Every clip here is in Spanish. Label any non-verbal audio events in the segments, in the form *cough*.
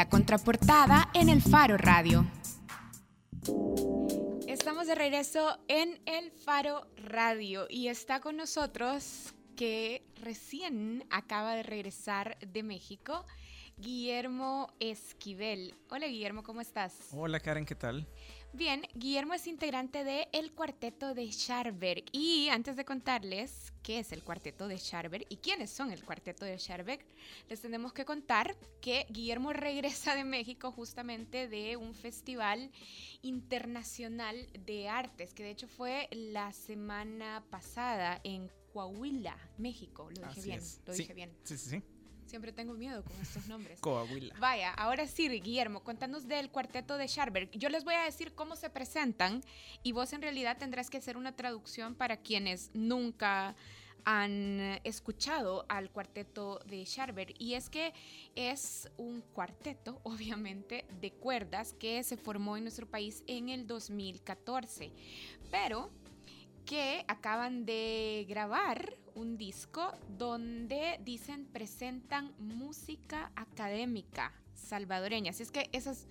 La contraportada en el Faro Radio. Estamos de regreso en el Faro Radio y está con nosotros que recién acaba de regresar de México, Guillermo Esquivel. Hola Guillermo, ¿cómo estás? Hola Karen, ¿qué tal? Bien, Guillermo es integrante de El Cuarteto de Scharberg. Y antes de contarles qué es el Cuarteto de Scharberg y quiénes son el Cuarteto de Scharberg, les tenemos que contar que Guillermo regresa de México justamente de un festival internacional de artes, que de hecho fue la semana pasada en Coahuila, México. Lo dije bien, lo dije bien. Sí, sí, sí. Siempre tengo miedo con estos nombres. *laughs* Coahuila. Vaya, ahora sí, Guillermo, cuéntanos del cuarteto de Scharberg. Yo les voy a decir cómo se presentan y vos en realidad tendrás que hacer una traducción para quienes nunca han escuchado al cuarteto de Scharberg. Y es que es un cuarteto, *laughs* obviamente, de cuerdas que se formó en nuestro país en el 2014. Pero que acaban de grabar un disco donde dicen presentan música académica salvadoreña. Así es que esos,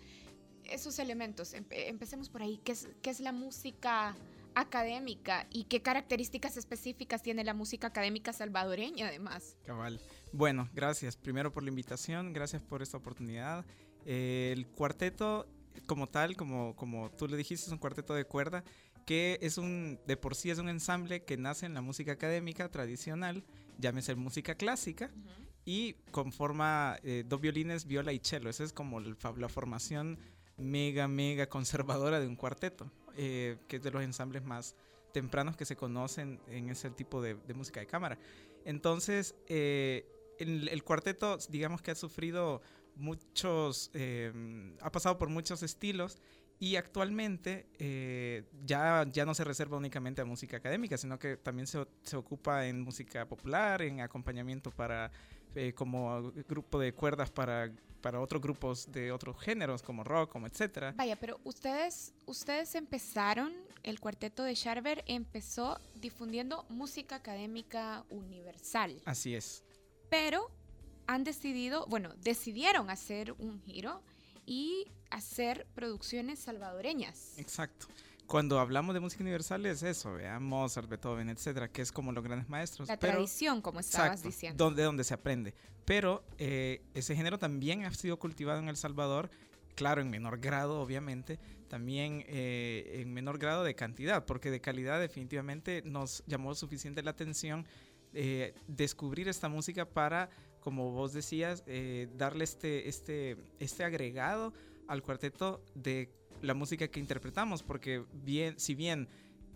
esos elementos, empecemos por ahí. ¿Qué es, ¿Qué es la música académica y qué características específicas tiene la música académica salvadoreña además? Cabal. Bueno, gracias primero por la invitación, gracias por esta oportunidad. el cuarteto como tal, como, como tú le dijiste, es un cuarteto de cuerda que es un, de por sí es un ensamble que nace en la música académica tradicional, llámese música clásica, y conforma eh, dos violines, viola y cello. Esa es como la, formación mega, mega conservadora de un cuarteto, eh, que es de los ensambles más tempranos que se conocen en ese tipo de, música de cámara. Entonces, eh, el, cuarteto, digamos que ha sufrido muchos, ha pasado por muchos estilos y actualmente eh, ya, ya no se reserva únicamente a música académica, sino que también se, se ocupa en música popular, en acompañamiento para eh, como grupo de cuerdas para, para otros grupos de otros géneros, como rock, como etcétera. Vaya, pero ustedes, ustedes empezaron, el cuarteto de Sharver empezó difundiendo música académica universal. Así es. Pero han decidido, bueno, decidieron hacer un giro y hacer producciones salvadoreñas. Exacto. Cuando hablamos de música universal es eso, veamos Mozart, Beethoven, etcétera, que es como los grandes maestros. La tradición, como estabas diciendo. Donde, donde se aprende. Pero eh, ese género también ha sido cultivado en El Salvador, claro, en menor grado, obviamente, también eh, en menor grado de cantidad, porque de calidad definitivamente nos llamó suficiente la atención eh, descubrir esta música para, como vos decías, darle este, este, este agregado al cuarteto de la música que interpretamos, porque bien, si bien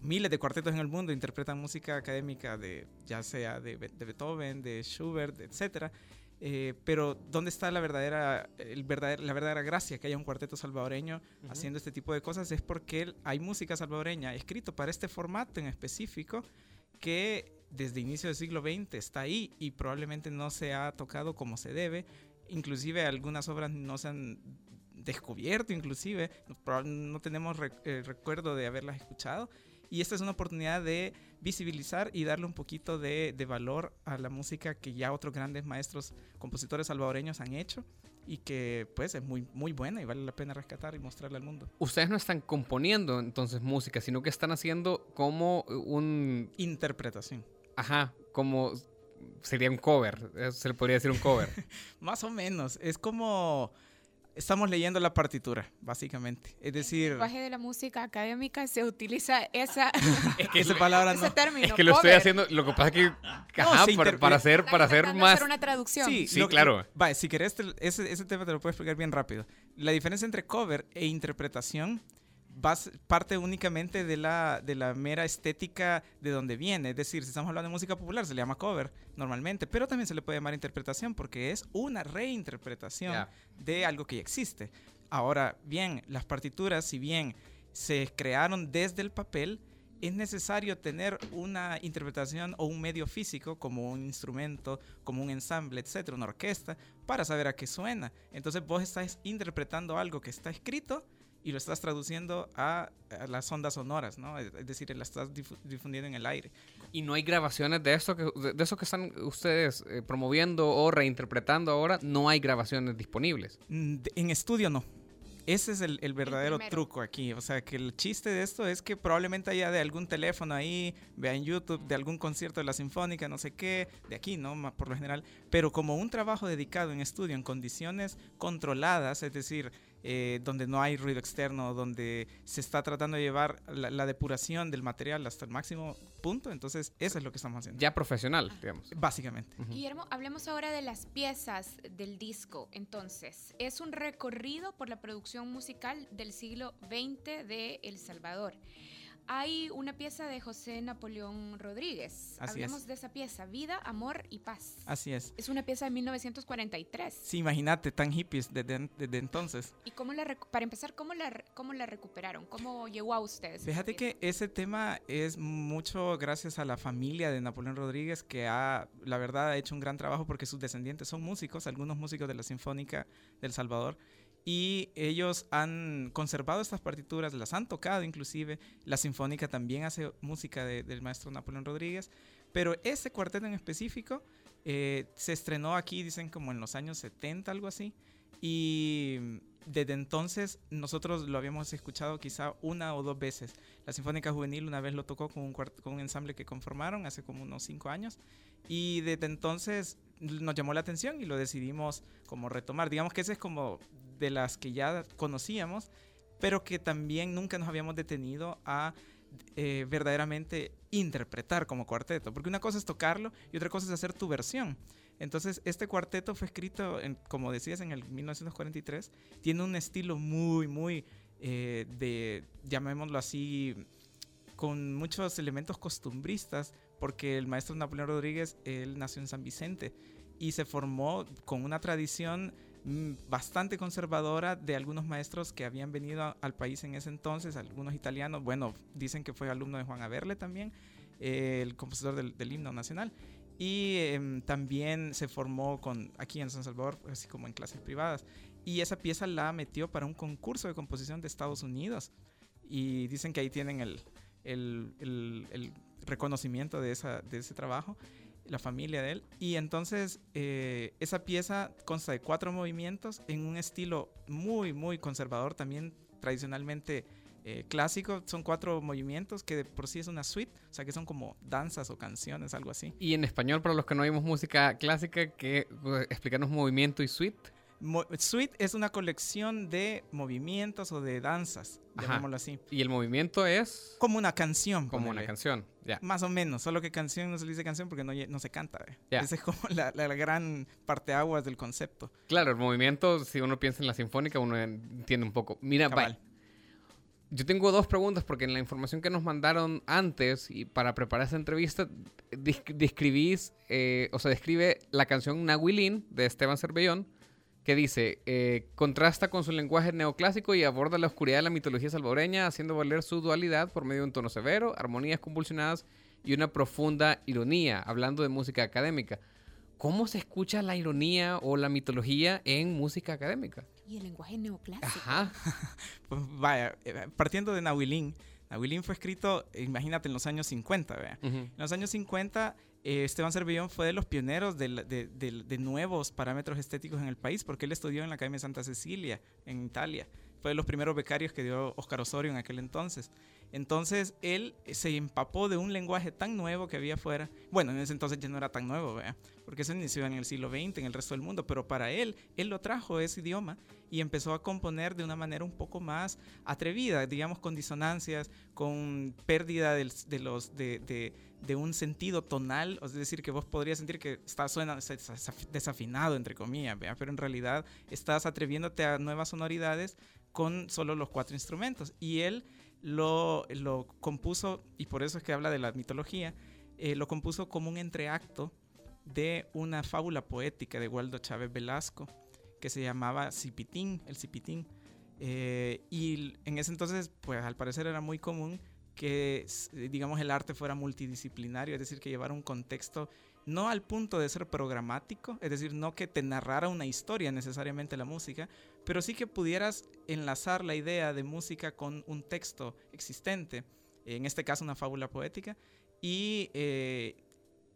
miles de cuartetos en el mundo interpretan música académica de ya sea de, Beethoven, de Schubert, etcétera, eh, pero ¿dónde está la verdadera, el la verdadera gracia que haya un cuarteto salvadoreño haciendo este tipo de cosas? Es porque hay música salvadoreña escrito para este formato en específico que desde inicio del siglo XX está ahí y probablemente no se ha tocado como se debe. Inclusive algunas obras no se han descubierto inclusive, no tenemos eh, recuerdo de haberlas escuchado. Y esta es una oportunidad de visibilizar y darle un poquito de, valor a la música que ya otros grandes maestros, compositores salvadoreños han hecho y que pues es muy, muy buena y vale la pena rescatar y mostrarla al mundo. Ustedes no están componiendo entonces música, sino que están haciendo como un... Interpretación. Ajá, como sería un cover, se le podría decir un cover. *laughs* Más o menos, es como estamos leyendo la partitura, básicamente. Es decir... En el lenguaje de la música académica se utiliza esa, *laughs* es que esa palabra no. Ese término, es que lo estoy haciendo, lo que pasa es que... Ajá, para, hacer, para hacer más... Hacer una traducción. Sí, sí claro. Vale, si querés, ese, ese tema te lo puedo explicar bien rápido. La diferencia entre cover e interpretación parte únicamente de la, de la mera estética de donde viene. Es decir, si estamos hablando de música popular, se le llama cover normalmente, pero también se le puede llamar interpretación porque es una reinterpretación de algo que ya existe. Ahora, bien, las partituras, si bien se crearon desde el papel, es necesario tener una interpretación o un medio físico como un instrumento, como un ensamble, etcétera, una orquesta, para saber a qué suena. Entonces vos estás interpretando algo que está escrito y lo estás traduciendo a, a las ondas sonoras, ¿no? Es, decir, la estás difu- difundiendo en el aire. Y no hay grabaciones de esto que, de, de eso que están ustedes eh, promoviendo o reinterpretando ahora, no hay grabaciones disponibles. Mm, En estudio no. Ese es el, el verdadero primero. truco aquí. O sea, que el chiste de esto es que probablemente haya de algún teléfono ahí, vea en YouTube, de algún concierto de la Sinfónica, no sé qué, de aquí, ¿no? Por lo general. Pero como un trabajo dedicado en estudio, en condiciones controladas, es decir, eh, donde no hay ruido externo, donde se está tratando de llevar la, la depuración del material hasta el máximo punto, entonces eso es lo que estamos haciendo. Ya profesional, digamos. Básicamente. Guillermo, hablemos ahora de las piezas del disco. Entonces, es un recorrido por la producción musical del siglo XX de El Salvador. Hay una pieza de José Napoleón Rodríguez. Así Hablemos es. de esa pieza, Vida, Amor y Paz. Así es. Es una pieza de 1943. Sí, imagínate, tan hippies desde, desde entonces. ¿Y cómo la para empezar, cómo la, cómo la recuperaron? ¿Cómo llegó a ustedes? Fíjate que ese tema es mucho gracias a la familia de Napoleón Rodríguez, que ha, la verdad, ha hecho un gran trabajo porque sus descendientes son músicos, algunos músicos de la Sinfónica del Salvador, y ellos han conservado estas partituras, las han tocado inclusive. La Sinfónica también hace música de- del maestro Napoleón Rodríguez, pero ese cuarteto en específico eh, se estrenó aquí, dicen como en los años 70, algo así, y desde entonces nosotros lo habíamos escuchado quizá una o dos veces. La Sinfónica Juvenil una vez lo tocó con un, con un ensamble que conformaron hace como unos cinco años y desde entonces nos llamó la atención y lo decidimos como retomar. Digamos que ese es como de las que ya conocíamos, pero que también nunca nos habíamos detenido a eh, verdaderamente interpretar como cuarteto, porque una cosa es tocarlo y otra cosa es hacer tu versión. Entonces, este cuarteto fue escrito, como decías, en el 1943. Tiene un estilo muy, muy eh, de, llamémoslo así, con muchos elementos costumbristas, porque el maestro Napoleón Rodríguez, él nació en San Vicente y se formó con una tradición bastante conservadora de algunos maestros que habían venido a- al país en ese entonces, algunos italianos, bueno, dicen que fue alumno de Juan Averle también, eh, el compositor del, del himno nacional. Y em, también se formó con, aquí en San Salvador, así como en clases privadas. Y esa pieza la metió para un concurso de composición de Estados Unidos. Y dicen que ahí tienen el, el, el- el reconocimiento de, esa, de ese trabajo, la familia de él. Y entonces eh, esa pieza consta de cuatro movimientos en un estilo muy, muy conservador, también tradicionalmente eh, clásico. Son cuatro movimientos que de por sí es una suite, o sea que son como danzas o canciones, algo así. Y en español, para los que no oímos música clásica, que eh, explicarnos movimiento y suite. Suite es una colección de movimientos o de danzas, Ajá. llamémoslo así. Y el movimiento es Como una canción. como una canción. Ya. Más o menos, solo que canción no se le dice canción porque no, se canta. Ya. Esa es como la, la- gran parteaguas del concepto. Claro, el movimiento, si uno piensa en la sinfónica, uno entiende un poco. Mira, Cabal. yo tengo dos preguntas porque en la información que nos mandaron antes y para preparar esta entrevista, describís, eh, o sea, describe la canción Nahuilín de Esteban Cervellón, que dice, eh, contrasta con su lenguaje neoclásico y aborda la oscuridad de la mitología salvadoreña, haciendo valer su dualidad por medio de un tono severo, armonías convulsionadas y una profunda ironía, hablando de música académica. ¿Cómo se escucha la ironía o la mitología en música académica? Y el lenguaje neoclásico. Ajá. *laughs* Pues vaya, eh, partiendo de Nahuilín. Nahuilín fue escrito, imagínate, en los años 50, vea. Ujú. En los años 50, eh, Esteban Cervellón fue de los pioneros de, nuevos parámetros estéticos en el país, porque él estudió en la Academia de Santa Cecilia, en Italia. Fue de los primeros becarios que dio Oscar Osorio en aquel entonces. Entonces, él se empapó de un lenguaje tan nuevo que había afuera. Bueno, en ese entonces ya no era tan nuevo, porque eso inició en el siglo XX, en el resto del mundo, pero para él, él lo trajo ese idioma y empezó a componer de una manera un poco más atrevida, digamos, con disonancias, con pérdida de, los, de- de un sentido tonal, es decir, que vos podrías sentir que está, suena desafinado, entre comillas, pero en realidad estás atreviéndote a nuevas sonoridades con solo los cuatro instrumentos. Y él lo, lo compuso, y por eso es que habla de la mitología, eh, lo compuso como un entreacto de una fábula poética de Waldo Chávez Velasco que se llamaba Cipitín, el Cipitín. Eh, y en ese entonces, pues al parecer era muy común que, s- digamos, el arte fuera multidisciplinario, es decir, que llevara un contexto no al punto de ser programático, es decir, no que te narrara una historia necesariamente la música, pero sí que pudieras enlazar la idea de música con un texto existente, en este caso una fábula poética, y eh,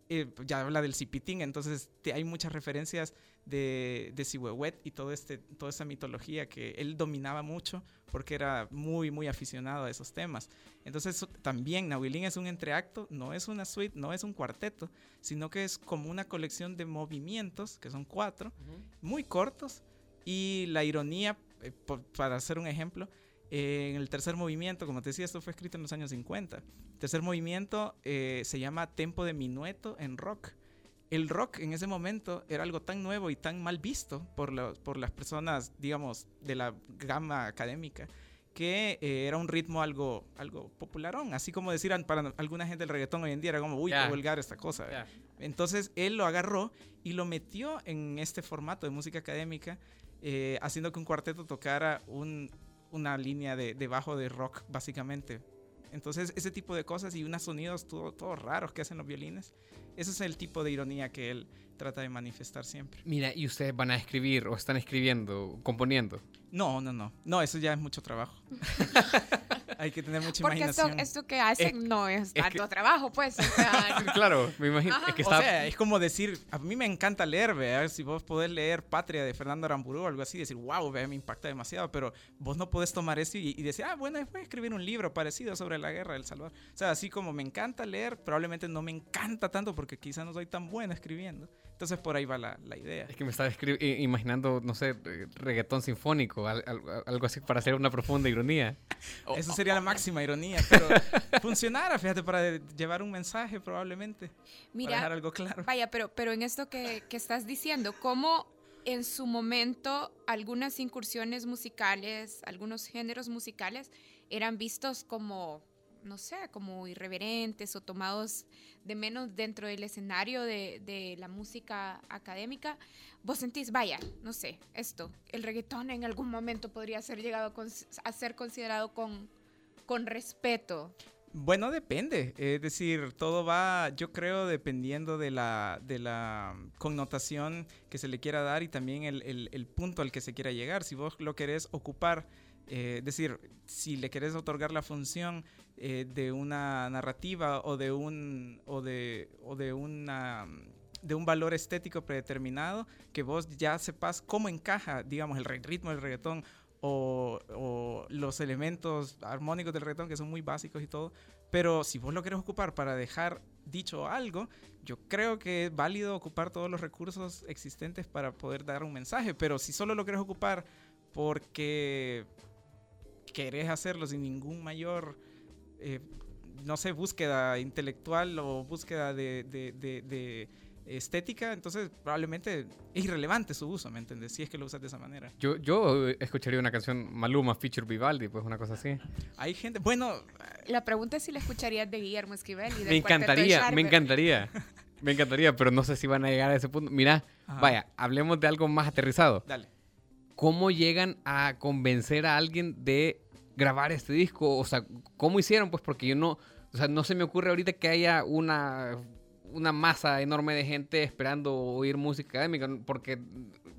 eh, ya habla del cipitín, entonces hay muchas referencias de, de Sihuehuet y todo este, toda esa mitología que él dominaba mucho porque era muy, muy aficionado a esos temas. Entonces también Nahuilín es un entreacto, no es una suite, no es un cuarteto, sino que es como una colección de movimientos, que son cuatro, muy cortos, y la ironía, eh, para hacer un ejemplo, en el tercer movimiento, como te decía, esto fue escrito en los años 50. El tercer movimiento eh, se llama Tempo de Minueto en rock el rock en ese momento era algo tan nuevo y tan mal visto por, por las personas, digamos, de la gama académica, que eh, era un ritmo algo, algo popularón. Así como decir para alguna gente el reggaetón hoy en día era como, uy, qué vulgar esta cosa. Entonces él lo agarró y lo metió en este formato de música académica, eh, haciendo que un cuarteto tocara una línea de, de bajo de rock, básicamente entonces, ese tipo de cosas y unos sonidos todos raros que hacen los violines, ese es el tipo de ironía que él trata de manifestar siempre. Mira, ¿y ustedes van a escribir o están escribiendo, componiendo? No, no, no. No, eso ya es mucho trabajo. *laughs* Hay que tener mucha Porque imaginación. Porque esto, que hacen no es, tanto trabajo, pues. *laughs* claro, me imagino. Es que o sea, es como decir, a mí me encanta leer, ver si vos podés leer Patria de Fernando Aramburu o algo así, decir, wow, me impacta demasiado, pero vos no podés tomar eso y, decir, ah, bueno, voy a escribir un libro parecido sobre la guerra del Salvador. O sea, así como me encanta leer, probablemente no me encanta tanto porque quizá no soy tan buena escribiendo. Entonces por ahí va la, la idea. Es que me estaba imaginando, no sé, reggaetón sinfónico, algo así para hacer una profunda ironía. Eso sería la máxima ironía, pero *laughs* funcionara, fíjate, para llevar un mensaje probablemente. Mira, para dejar algo claro. Vaya, pero, pero en esto que, que estás diciendo, ¿cómo en su momento algunas incursiones musicales, algunos géneros musicales eran vistos como no sé, como irreverentes o tomados de menos dentro del escenario de, la música académica, vos sentís, vaya, no sé, esto, el reggaetón en algún momento podría ser llegado a, ser considerado con, con respeto. Bueno, depende. Es decir, todo va, yo creo, dependiendo de la, de la connotación que se le quiera dar y también el, el punto al que se quiera llegar. Si vos lo querés ocupar eh, es decir, si le querés otorgar la función eh, de una narrativa o de un, o de, o de una de un valor estético predeterminado, que vos ya sepas cómo encaja, digamos, el ritmo del reggaetón o, o, los elementos armónicos del reggaetón, que son muy básicos y todo. Pero si vos lo querés ocupar para dejar dicho algo, yo creo que es válido ocupar todos los recursos existentes para poder dar un mensaje. Pero si solo lo querés ocupar porque querés hacerlo sin ningún mayor, eh, no sé, búsqueda intelectual o búsqueda de, estética, entonces probablemente es irrelevante su uso, ¿me entiendes? Si es que lo usas de esa manera. Yo, yo escucharía una canción Maluma feature Vivaldi, pues una cosa así. Hay gente, bueno... La pregunta es si la escucharías de Guillermo Esquivel y Me encantaría, me encantaría. *laughs* Me encantaría, pero no sé si van a llegar a ese punto. Mira, vaya, hablemos de algo más aterrizado. Dale. ¿Cómo llegan a convencer a alguien de grabar este disco? O sea, ¿cómo hicieron? Pues porque yo no, o sea, no se me ocurre ahorita que haya una, una masa enorme de gente esperando oír música académica, porque,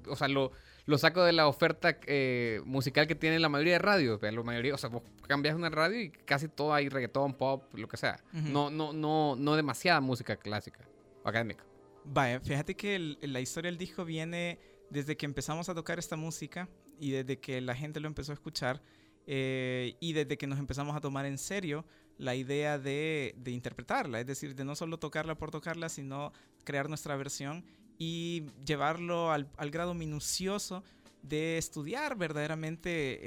o sea, lo, lo saco de la oferta eh, musical que tiene la mayoría de radios. La mayoría, o sea, vos cambias una radio y casi todo hay reggaetón, pop, lo que sea. No, no, no, no demasiada música clásica o académica. Vaya, fíjate que la historia del disco viene desde que empezamos a tocar esta música y desde que la gente lo empezó a escuchar eh, y desde que nos empezamos a tomar en serio la idea de, interpretarla, es decir, de no solo tocarla por tocarla, sino crear nuestra versión y llevarlo al, grado minucioso de estudiar verdaderamente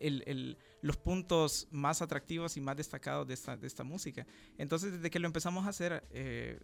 eh, los puntos más atractivos y más destacados de esta, música. Entonces, desde que lo empezamos a hacer, eh,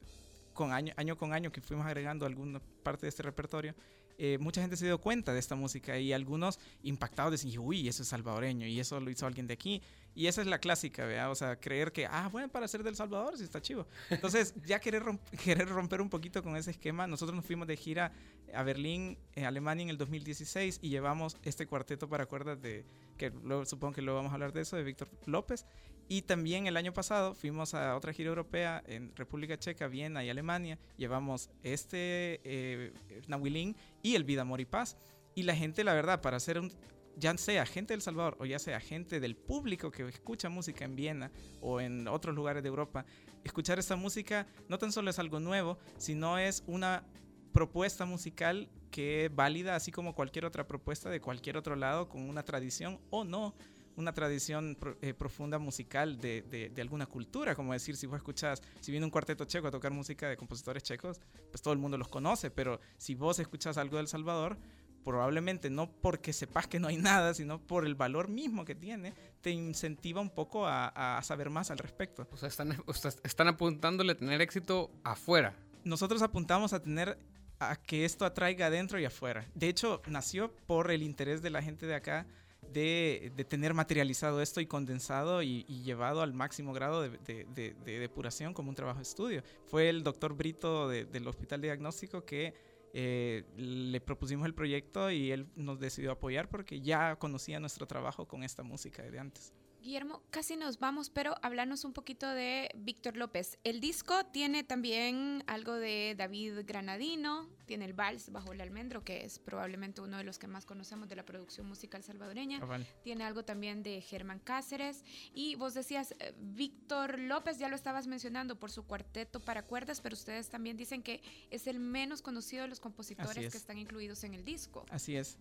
con año, año con año, que fuimos agregando alguna parte de este repertorio, eh, mucha gente se dio cuenta de esta música y algunos impactados decían, uy, eso es salvadoreño y eso lo hizo alguien de aquí. Y esa es la clásica, ¿vea? O sea, creer que, ah, bueno, para ser del Salvador sí está chivo. Entonces, ya querer, *laughs* querer romper un poquito con ese esquema, nosotros nos fuimos de gira a Berlín, en Alemania, en el 2016 y llevamos este cuarteto para cuerdas de, que luego, supongo que luego vamos a hablar de eso, de Víctor López. Y también el año pasado fuimos a otra gira europea en República Checa, Viena y Alemania. Llevamos este eh, Nahuilín y el Vida, Amor y Paz. Y la gente, la verdad, para hacer un, ya sea gente del Salvador o ya sea gente del público que escucha música en Viena o en otros lugares de Europa, escuchar esta música no tan solo es algo nuevo, sino es una propuesta musical que es válida, así como cualquier otra propuesta de cualquier otro lado, con una tradición o no, una tradición eh, profunda musical de, de, de, alguna cultura, como decir, si vos escuchás, si viene un cuarteto checo a tocar música de compositores checos, pues todo el mundo los conoce, pero si vos escuchás algo del Salvador, probablemente no porque sepas que no hay *laughs* nada, sino por el valor mismo que tiene, te incentiva un poco a, a saber más al respecto. O sea, están, o sea, están apuntándole a tener éxito afuera. Nosotros apuntamos a tener a que esto atraiga adentro y afuera. De hecho, nació por el interés de la gente de acá de, tener materializado esto y condensado y, llevado al máximo grado de, depuración como un trabajo de estudio. Fue el doctor Brito del Hospital Diagnóstico que eh, le propusimos el proyecto y él nos decidió apoyar porque ya conocía nuestro trabajo con esta música de antes. Guillermo, casi nos vamos, pero hablarnos un poquito de Víctor López. El disco tiene también algo de David Granadino, tiene el vals bajo el almendro, que es probablemente uno de los que más conocemos de la producción musical salvadoreña. Ah, vale. Tiene algo también de Germán Cáceres. Y vos decías, eh, Víctor López, ya lo estabas mencionando por su cuarteto para cuerdas, pero ustedes también dicen que es el menos conocido de los compositores que están incluidos en el disco. Así es.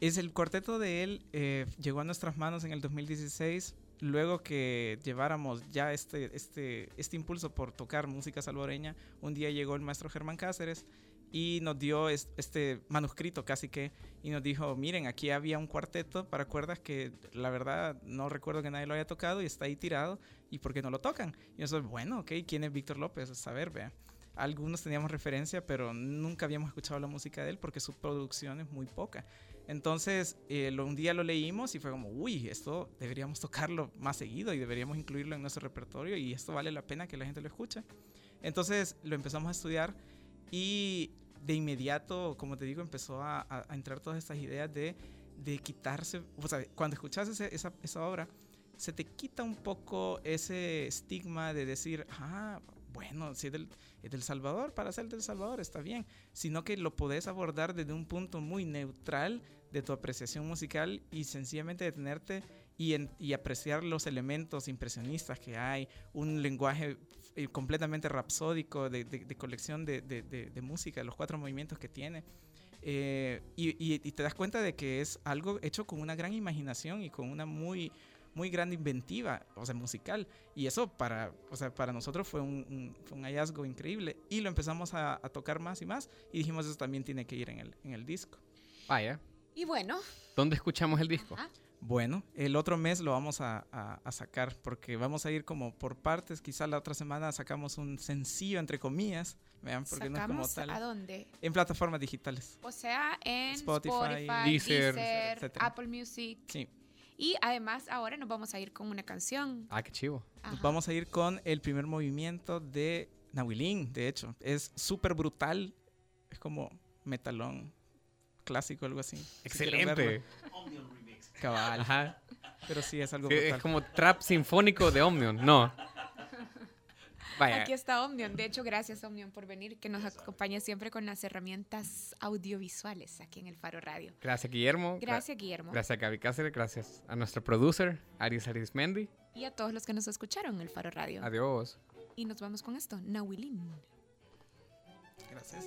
Es el cuarteto de él eh, llegó a nuestras manos en el 2016, luego que lleváramos ya este, este, este impulso por tocar música salvadoreña, un día llegó el maestro Germán Cáceres y nos dio este manuscrito casi que y nos dijo, miren, aquí había un cuarteto para cuerdas que la verdad no recuerdo que nadie lo haya tocado y está ahí tirado y por qué no lo tocan. Y eso bueno, ok, ¿quién es Víctor López? A saber, vea. Algunos teníamos referencia, pero nunca habíamos escuchado la música de él porque su producción es muy poca. Entonces, eh, lo, un día lo leímos y fue como, uy, esto deberíamos tocarlo más seguido y deberíamos incluirlo en nuestro repertorio y esto vale la pena que la gente lo escuche. Entonces, lo empezamos a estudiar y de inmediato, como te digo, empezó a, a, entrar todas estas ideas de, de, quitarse, o sea, cuando escuchas ese, esa, esa obra, se te quita un poco ese estigma de decir, ah, bueno, si es del, Salvador, para ser del Salvador está bien, sino que lo podés abordar desde un punto muy neutral de tu apreciación musical y sencillamente detenerte y, apreciar los elementos impresionistas que hay, un lenguaje eh, completamente rapsódico de, de, colección de, de, música, los cuatro movimientos que tiene. Eh, y, y, y, te das cuenta de que es algo hecho con una gran imaginación y con una muy muy gran inventiva, o sea, musical. Y eso para, o sea, para nosotros fue un, un, fue un hallazgo increíble. Y lo empezamos a, a, tocar más y más. Y dijimos, eso también tiene que ir en el, en el disco. Vaya. Y bueno. ¿Dónde escuchamos el disco? Ajá. Bueno, el otro mes lo vamos a, a, a, sacar porque vamos a ir como por partes. Quizá la otra semana sacamos un sencillo, entre comillas. Vean, porque no es como tal. ¿A dónde? En plataformas digitales. O sea, en Spotify, Spotify Deezer, Deezer Apple Music. Sí. Y además ahora nos vamos a ir con una canción. Ah, qué chivo. Ajá. Nos vamos a ir con el primer movimiento de Nahuilín, de hecho. Es súper brutal. Es como metalón clásico, algo así. Excelente. Cabal. Ajá. Pero sí, es algo brutal. es como trap sinfónico de Omnium. No. Vaya. Aquí está Omnium. De hecho, gracias Omnium por venir, que nos acompaña siempre con las herramientas audiovisuales aquí en el Faro Radio. Gracias, Guillermo. Gracias, Guillermo. Gracias a Gaby Cáceres. Gracias a nuestro producer, Aris Arismendi. Y a todos los que nos escucharon en el Faro Radio. Adiós. Y nos vamos con esto, Nahuilín. Gracias.